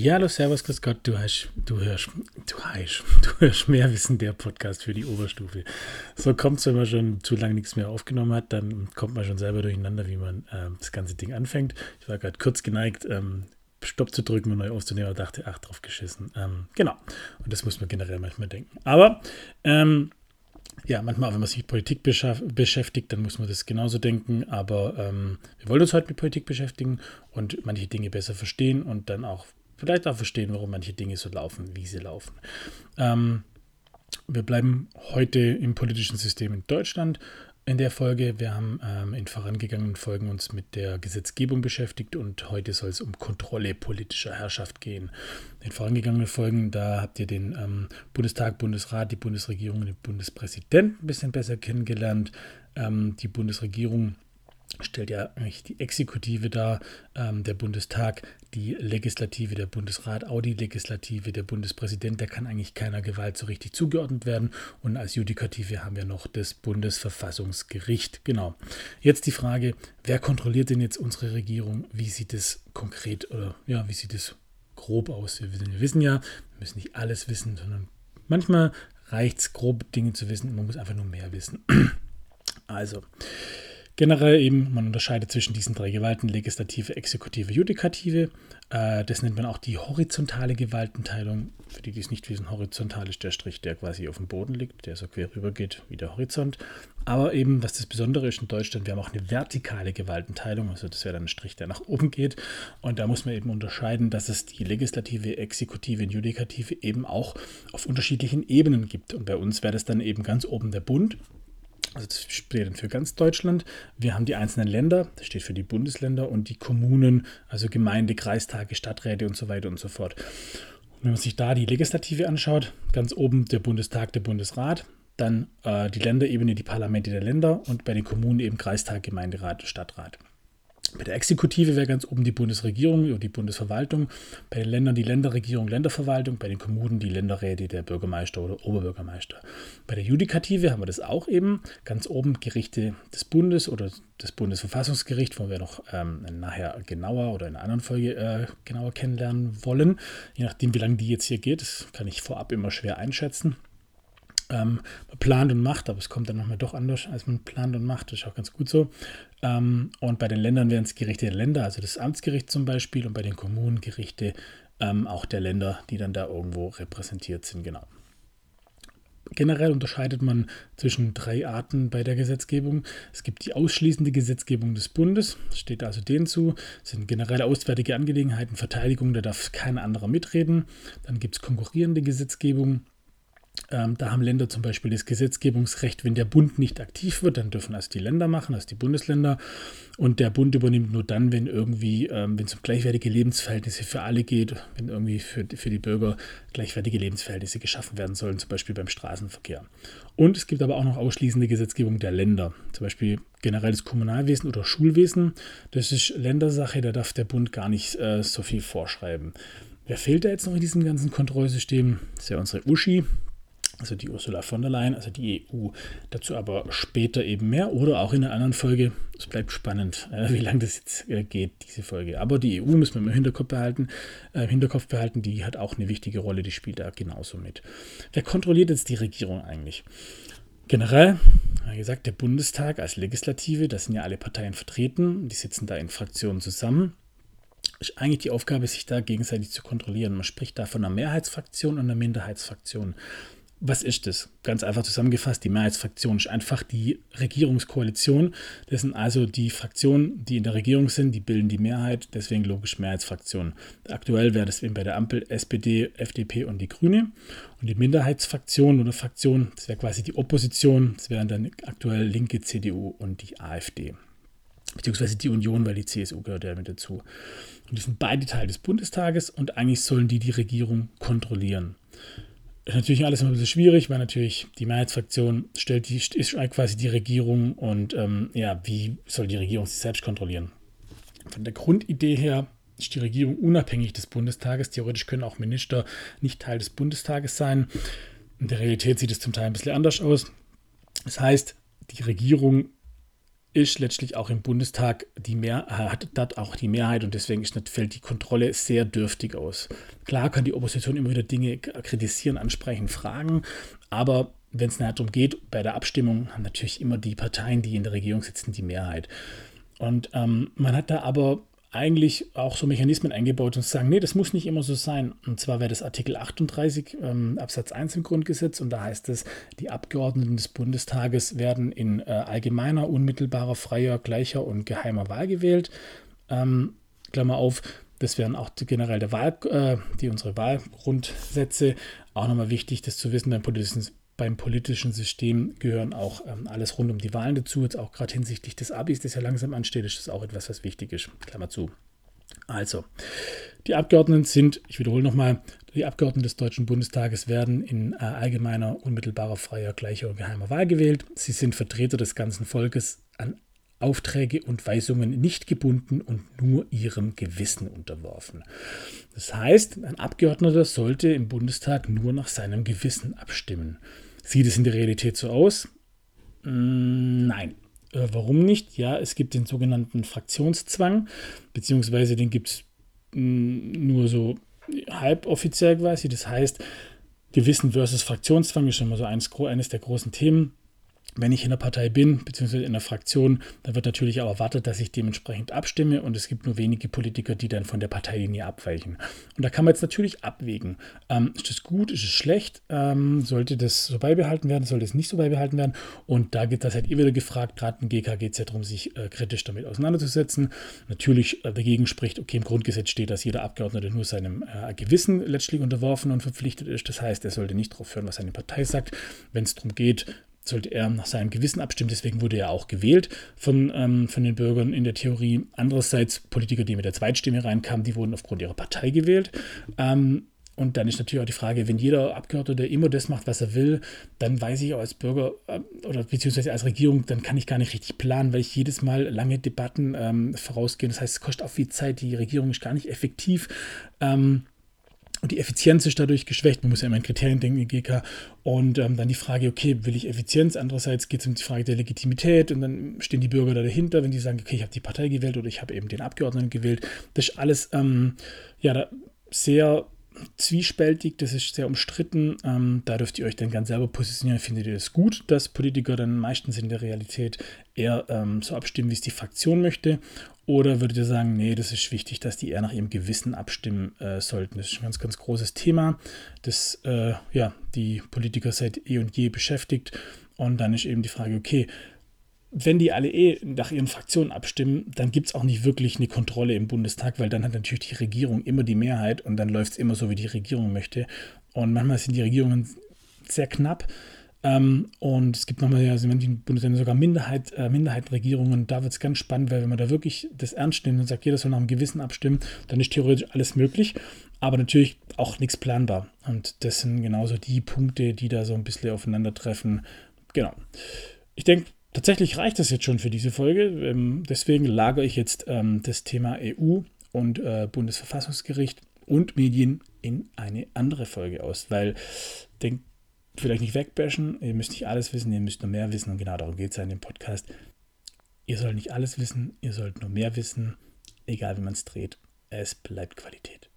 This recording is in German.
Ja, hallo, servus, grüß Gott, du hast, du hörst, du hast, du hörst mehr Wissen, der Podcast für die Oberstufe. So kommt es, wenn man schon zu lange nichts mehr aufgenommen hat, dann kommt man schon selber durcheinander, wie man ähm, das ganze Ding anfängt. Ich war gerade kurz geneigt, ähm, Stopp zu drücken und neu aufzunehmen, und dachte, ach, drauf geschissen. Ähm, genau, und das muss man generell manchmal denken. Aber, ähm, ja, manchmal, wenn man sich mit Politik beschäftigt, dann muss man das genauso denken. Aber ähm, wir wollen uns heute mit Politik beschäftigen und manche Dinge besser verstehen und dann auch vielleicht auch verstehen, warum manche Dinge so laufen, wie sie laufen. Ähm, wir bleiben heute im politischen System in Deutschland in der Folge. Wir haben ähm, in vorangegangenen Folgen uns mit der Gesetzgebung beschäftigt und heute soll es um Kontrolle politischer Herrschaft gehen. In vorangegangenen Folgen, da habt ihr den ähm, Bundestag, Bundesrat, die Bundesregierung und den Bundespräsidenten ein bisschen besser kennengelernt. Ähm, die Bundesregierung stellt ja eigentlich die Exekutive dar, ähm, der Bundestag, die Legislative, der Bundesrat, auch die Legislative, der Bundespräsident, der kann eigentlich keiner Gewalt so richtig zugeordnet werden. Und als Judikative haben wir noch das Bundesverfassungsgericht. Genau. Jetzt die Frage, wer kontrolliert denn jetzt unsere Regierung? Wie sieht es konkret oder ja, wie sieht es grob aus? Wir wir wissen ja, wir müssen nicht alles wissen, sondern manchmal reicht es, grob Dinge zu wissen. Man muss einfach nur mehr wissen. Also, Generell eben, man unterscheidet zwischen diesen drei Gewalten, Legislative, Exekutive, Judikative. Äh, das nennt man auch die horizontale Gewaltenteilung. Für die, die es nicht wissen, horizontal ist der Strich, der quasi auf dem Boden liegt, der so quer rüber geht wie der Horizont. Aber eben, was das Besondere ist in Deutschland, wir haben auch eine vertikale Gewaltenteilung, also das wäre dann ein Strich, der nach oben geht. Und da muss man eben unterscheiden, dass es die Legislative, Exekutive und Judikative eben auch auf unterschiedlichen Ebenen gibt. Und bei uns wäre das dann eben ganz oben der Bund also das steht dann für ganz Deutschland. Wir haben die einzelnen Länder, das steht für die Bundesländer und die Kommunen, also Gemeinde, Kreistage, Stadträte und so weiter und so fort. Und wenn man sich da die Legislative anschaut, ganz oben der Bundestag, der Bundesrat, dann äh, die Länderebene, die Parlamente der Länder und bei den Kommunen eben Kreistag, Gemeinderat, Stadtrat. Bei der Exekutive wäre ganz oben die Bundesregierung oder die Bundesverwaltung, bei den Ländern die Länderregierung, Länderverwaltung, bei den Kommunen die Länderräte, der Bürgermeister oder Oberbürgermeister. Bei der Judikative haben wir das auch eben, ganz oben Gerichte des Bundes oder das Bundesverfassungsgericht, wo wir noch ähm, nachher genauer oder in einer anderen Folge äh, genauer kennenlernen wollen. Je nachdem, wie lange die jetzt hier geht, das kann ich vorab immer schwer einschätzen ähm, plant und macht, aber es kommt dann nochmal doch anders, als man plant und macht. Das ist auch ganz gut so. Ähm, und bei den Ländern wären es Gerichte der Länder, also das Amtsgericht zum Beispiel, und bei den Kommunen Gerichte ähm, auch der Länder, die dann da irgendwo repräsentiert sind, genau. Generell unterscheidet man zwischen drei Arten bei der Gesetzgebung. Es gibt die ausschließende Gesetzgebung des Bundes, steht also denen zu, das sind generelle auswärtige Angelegenheiten, Verteidigung, da darf kein anderer mitreden. Dann gibt es konkurrierende Gesetzgebung, ähm, da haben Länder zum Beispiel das Gesetzgebungsrecht, wenn der Bund nicht aktiv wird, dann dürfen das die Länder machen, das die Bundesländer. Und der Bund übernimmt nur dann, wenn irgendwie, ähm, wenn es um gleichwertige Lebensverhältnisse für alle geht, wenn irgendwie für, für die Bürger gleichwertige Lebensverhältnisse geschaffen werden sollen, zum Beispiel beim Straßenverkehr. Und es gibt aber auch noch ausschließende Gesetzgebung der Länder, zum Beispiel generelles Kommunalwesen oder Schulwesen. Das ist Ländersache, da darf der Bund gar nicht äh, so viel vorschreiben. Wer fehlt da jetzt noch in diesem ganzen Kontrollsystem? Das ist ja unsere Uschi, also die Ursula von der Leyen, also die EU. Dazu aber später eben mehr oder auch in einer anderen Folge. Es bleibt spannend, äh, wie lange das jetzt äh, geht, diese Folge. Aber die EU müssen wir im Hinterkopf behalten. Äh, im Hinterkopf behalten, die hat auch eine wichtige Rolle, die spielt da genauso mit. Wer kontrolliert jetzt die Regierung eigentlich? Generell, wie gesagt, der Bundestag als Legislative, da sind ja alle Parteien vertreten, die sitzen da in Fraktionen zusammen ist eigentlich die Aufgabe, sich da gegenseitig zu kontrollieren. Man spricht da von einer Mehrheitsfraktion und einer Minderheitsfraktion. Was ist das? Ganz einfach zusammengefasst, die Mehrheitsfraktion ist einfach die Regierungskoalition. Das sind also die Fraktionen, die in der Regierung sind, die bilden die Mehrheit, deswegen logisch Mehrheitsfraktion. Aktuell wäre das eben bei der Ampel SPD, FDP und die Grüne. Und die Minderheitsfraktion oder Fraktion, das wäre quasi die Opposition, das wären dann aktuell Linke, CDU und die AfD. Beziehungsweise die Union, weil die CSU gehört ja mit dazu. Und die sind beide Teil des Bundestages und eigentlich sollen die die Regierung kontrollieren ist natürlich alles immer ein bisschen schwierig, weil natürlich die Mehrheitsfraktion stellt die, ist quasi die Regierung und ähm, ja, wie soll die Regierung sich selbst kontrollieren? Von der Grundidee her ist die Regierung unabhängig des Bundestages. Theoretisch können auch Minister nicht Teil des Bundestages sein. In der Realität sieht es zum Teil ein bisschen anders aus. Das heißt, die Regierung ist letztlich auch im Bundestag die Mehr, hat dort auch die Mehrheit und deswegen ist, fällt die Kontrolle sehr dürftig aus. Klar kann die Opposition immer wieder Dinge kritisieren, ansprechen, fragen, aber wenn es darum geht, bei der Abstimmung haben natürlich immer die Parteien, die in der Regierung sitzen, die Mehrheit. Und ähm, man hat da aber eigentlich auch so Mechanismen eingebaut und sagen, nee, das muss nicht immer so sein. Und zwar wäre das Artikel 38 ähm, Absatz 1 im Grundgesetz und da heißt es, die Abgeordneten des Bundestages werden in äh, allgemeiner, unmittelbarer, freier, gleicher und geheimer Wahl gewählt. Ähm, Klammer auf, das wären auch generell der Wahl, äh, die unsere Wahlgrundsätze. Auch nochmal wichtig, das zu wissen beim politischen beim politischen System gehören auch ähm, alles rund um die Wahlen dazu. Jetzt auch gerade hinsichtlich des Abis, das ja langsam ansteht, ist das auch etwas, was wichtig ist. Klammer zu. Also, die Abgeordneten sind, ich wiederhole nochmal, die Abgeordneten des Deutschen Bundestages werden in äh, allgemeiner, unmittelbarer, freier, gleicher und geheimer Wahl gewählt. Sie sind Vertreter des ganzen Volkes an Aufträge und Weisungen nicht gebunden und nur ihrem Gewissen unterworfen. Das heißt, ein Abgeordneter sollte im Bundestag nur nach seinem Gewissen abstimmen. Sieht es in der Realität so aus? Mm, nein. Äh, warum nicht? Ja, es gibt den sogenannten Fraktionszwang, beziehungsweise den gibt es mm, nur so halboffiziell quasi. Das heißt, Gewissen versus Fraktionszwang ist schon mal so eines, eines der großen Themen wenn ich in der Partei bin, beziehungsweise in der Fraktion, dann wird natürlich auch erwartet, dass ich dementsprechend abstimme und es gibt nur wenige Politiker, die dann von der Parteilinie abweichen. Und da kann man jetzt natürlich abwägen. Ähm, ist das gut, ist es schlecht? Ähm, sollte das so beibehalten werden, sollte es nicht so beibehalten werden? Und da geht das halt ihr wieder gefragt, gerade im GK geht es ja darum, sich äh, kritisch damit auseinanderzusetzen. Natürlich äh, dagegen spricht, okay, im Grundgesetz steht, dass jeder Abgeordnete nur seinem äh, Gewissen letztlich unterworfen und verpflichtet ist. Das heißt, er sollte nicht darauf hören, was seine Partei sagt. Wenn es darum geht, sollte er nach seinem Gewissen abstimmen. Deswegen wurde er auch gewählt von, ähm, von den Bürgern in der Theorie. Andererseits Politiker, die mit der Zweitstimme reinkamen, die wurden aufgrund ihrer Partei gewählt. Ähm, und dann ist natürlich auch die Frage, wenn jeder Abgeordnete immer das macht, was er will, dann weiß ich auch als Bürger äh, oder beziehungsweise als Regierung, dann kann ich gar nicht richtig planen, weil ich jedes Mal lange Debatten ähm, vorausgehe. Das heißt, es kostet auch viel Zeit. Die Regierung ist gar nicht effektiv. Ähm, und die Effizienz ist dadurch geschwächt. Man muss ja immer in Kriterien denken, in GK. Und ähm, dann die Frage, okay, will ich Effizienz? Andererseits geht es um die Frage der Legitimität. Und dann stehen die Bürger da dahinter, wenn die sagen, okay, ich habe die Partei gewählt oder ich habe eben den Abgeordneten gewählt. Das ist alles ähm, ja, sehr zwiespältig, das ist sehr umstritten. Ähm, da dürft ihr euch dann ganz selber positionieren. Findet ihr es gut, dass Politiker dann meistens in der Realität eher ähm, so abstimmen, wie es die Fraktion möchte? Oder würdet ihr sagen, nee, das ist wichtig, dass die eher nach ihrem Gewissen abstimmen äh, sollten? Das ist ein ganz, ganz großes Thema, das äh, ja, die Politiker seit eh und je beschäftigt. Und dann ist eben die Frage, okay, wenn die alle eh nach ihren Fraktionen abstimmen, dann gibt es auch nicht wirklich eine Kontrolle im Bundestag, weil dann hat natürlich die Regierung immer die Mehrheit und dann läuft es immer so, wie die Regierung möchte. Und manchmal sind die Regierungen sehr knapp. Ähm, und es gibt nochmal, also in manchen Bundesländern sogar Minderheit, äh, Minderheitenregierungen. Da wird es ganz spannend, weil wenn man da wirklich das ernst nimmt und sagt, jeder soll nach einem Gewissen abstimmen, dann ist theoretisch alles möglich. Aber natürlich auch nichts planbar. Und das sind genauso die Punkte, die da so ein bisschen aufeinandertreffen. Genau. Ich denke, tatsächlich reicht das jetzt schon für diese Folge. Ähm, deswegen lagere ich jetzt ähm, das Thema EU und äh, Bundesverfassungsgericht und Medien in eine andere Folge aus, weil denkt vielleicht nicht wegbashen, ihr müsst nicht alles wissen, ihr müsst nur mehr wissen und genau darum geht es ja in dem Podcast. Ihr sollt nicht alles wissen, ihr sollt nur mehr wissen, egal wie man es dreht, es bleibt Qualität.